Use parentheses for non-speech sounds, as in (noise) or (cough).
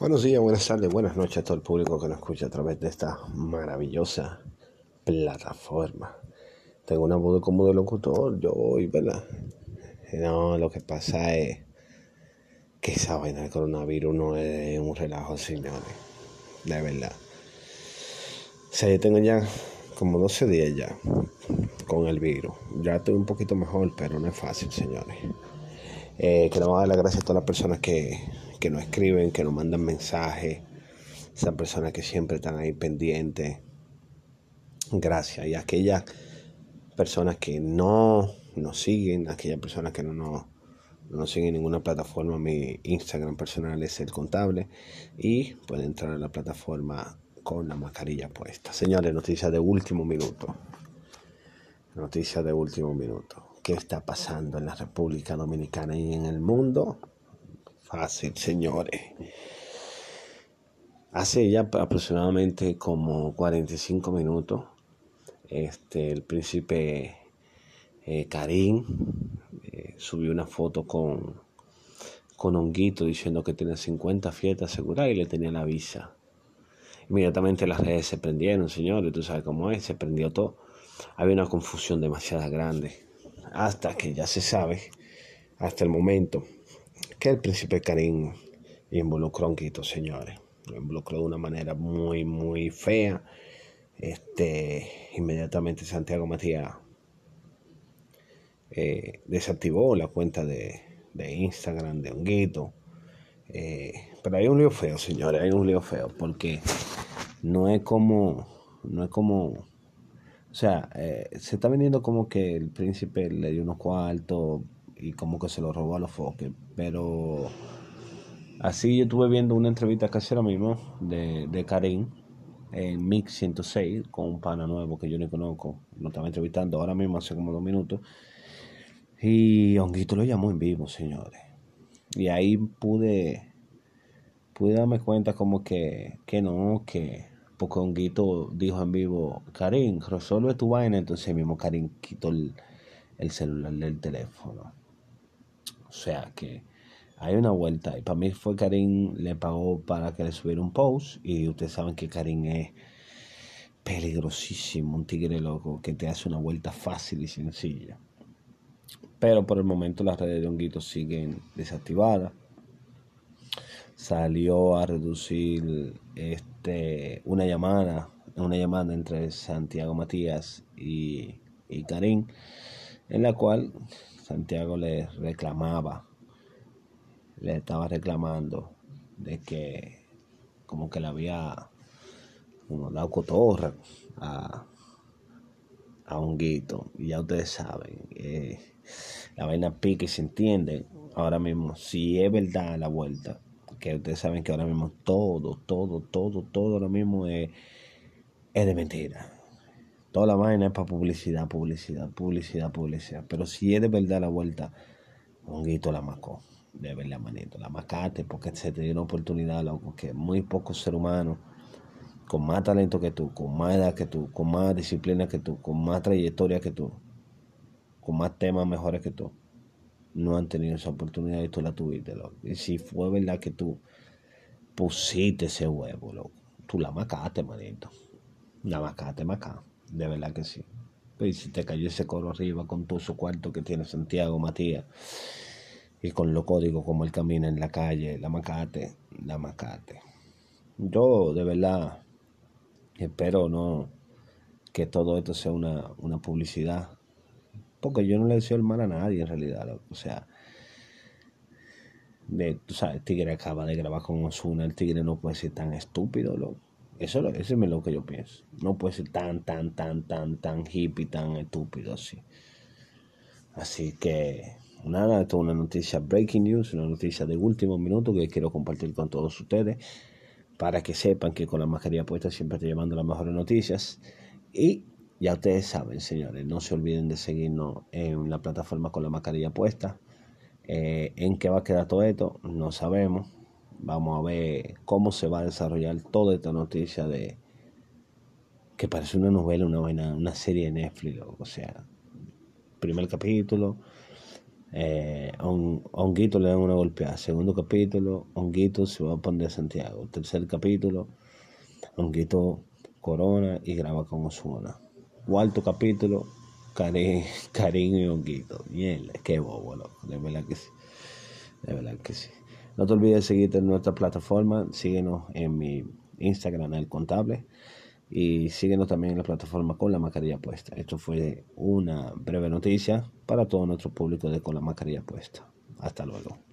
Buenos días, buenas tardes, buenas noches a todo el público que nos escucha a través de esta maravillosa plataforma. Tengo una voz como de locutor, yo hoy, ¿verdad? No, lo que pasa es que esa vaina del coronavirus no es un relajo, señores. De verdad. O sea, yo tengo ya como 12 días ya con el virus. Ya estoy un poquito mejor, pero no es fácil, señores. Eh, queremos dar las gracias a todas las personas que que nos escriben, que nos mandan mensajes, esas personas que siempre están ahí pendientes. Gracias. Y aquellas personas que no nos siguen, aquellas personas que no nos, no siguen en ninguna plataforma, mi Instagram personal es el contable y pueden entrar a la plataforma con la mascarilla puesta. Señores, noticias de último minuto. Noticias de último minuto. ¿Qué está pasando en la República Dominicana y en el mundo? Fácil, señores. Hace ya aproximadamente como 45 minutos, este, el príncipe eh, Karim eh, subió una foto con, con Honguito diciendo que tenía 50 fiestas aseguradas y le tenía la visa. Inmediatamente las redes se prendieron, señores, tú sabes cómo es, se prendió todo. Había una confusión demasiado grande. Hasta que ya se sabe, hasta el momento, que el príncipe Karim involucró a Honguito, señores. Lo involucró de una manera muy, muy fea. Este, inmediatamente Santiago Matías eh, desactivó la cuenta de, Instagram de Honguito. Eh, pero hay un lío feo, señores, hay un lío feo, porque no es como, no es como, o sea, eh, se está vendiendo como que el príncipe le dio unos cuartos y como que se lo robó a los foques. Pero así yo estuve viendo una entrevista casi ahora mismo de, de Karim en Mix 106 con un pana nuevo que yo no conozco. Lo estaba entrevistando ahora mismo hace como dos minutos. Y Honguito lo llamó en vivo, señores. Y ahí pude, pude darme cuenta como que, que no, que porque Honguito dijo en vivo, Karim, resuelve tu vaina. Entonces mismo Karim quitó el, el celular del teléfono. O sea que hay una vuelta. Y para mí fue Karim, le pagó para que le subiera un post. Y ustedes saben que Karim es peligrosísimo, un tigre loco que te hace una vuelta fácil y sencilla. Pero por el momento las redes de Honguito siguen desactivadas. Salió a reducir este, una llamada, una llamada entre Santiago Matías y, y Karim, en la cual Santiago le reclamaba, le estaba reclamando de que como que le había como dado cotorra a, a Honguito. Y ya ustedes saben, eh, la vaina pique se entiende. Ahora mismo, si es verdad la vuelta, que ustedes saben que ahora mismo todo, todo, todo, todo ahora mismo es, es de mentira. Toda la vaina es para publicidad, publicidad, publicidad, publicidad. Pero si es de verdad la vuelta, Honguito la macó. De verdad, manito. La macate porque se te dio una oportunidad, loco, que muy pocos seres humanos con más talento que tú, con más edad que tú, con más disciplina que tú, con más trayectoria que tú, con más temas mejores que tú, no han tenido esa oportunidad y tú la tuviste, loco. Y si fue verdad que tú pusiste ese huevo, loco, tú la macaste, manito. La macaste, macaste. De verdad que sí. Y si te cayó ese coro arriba con todo su cuarto que tiene Santiago Matías y con los códigos como él camina en la calle, la macate, la macate. Yo de verdad espero no que todo esto sea una, una publicidad. Porque yo no le deseo el mal a nadie en realidad. O sea, de, tú sabes, el tigre acaba de grabar con Osuna, el tigre no puede ser tan estúpido, loco. Eso, es lo que yo pienso. No puede ser tan, tan, tan, tan, tan hippie, tan estúpido así. Así que, nada, esto es una noticia breaking news, una noticia de último minuto que quiero compartir con todos ustedes para que sepan que con la mascarilla puesta siempre estoy llevando las mejores noticias. Y ya ustedes saben, señores, no se olviden de seguirnos en la plataforma con la mascarilla puesta. Eh, ¿En qué va a quedar todo esto? No sabemos Vamos a ver cómo se va a desarrollar toda esta noticia de que parece una novela, una, una serie de Netflix, o sea, primer capítulo, Eh, Honguito le dan una golpeada. Segundo capítulo, Honguito se va a poner a Santiago. Tercer capítulo, Honguito corona y graba con Osuna. Cuarto capítulo, Karim, (laughs) y Honguito. Bien, qué bobo, De verdad que sí. De verdad que sí. No te olvides de seguirte en nuestra plataforma. Síguenos en mi Instagram, el contable. Y síguenos también en la plataforma con la mascarilla puesta. Esto fue una breve noticia para todo nuestro público de con la mascarilla puesta. Hasta luego.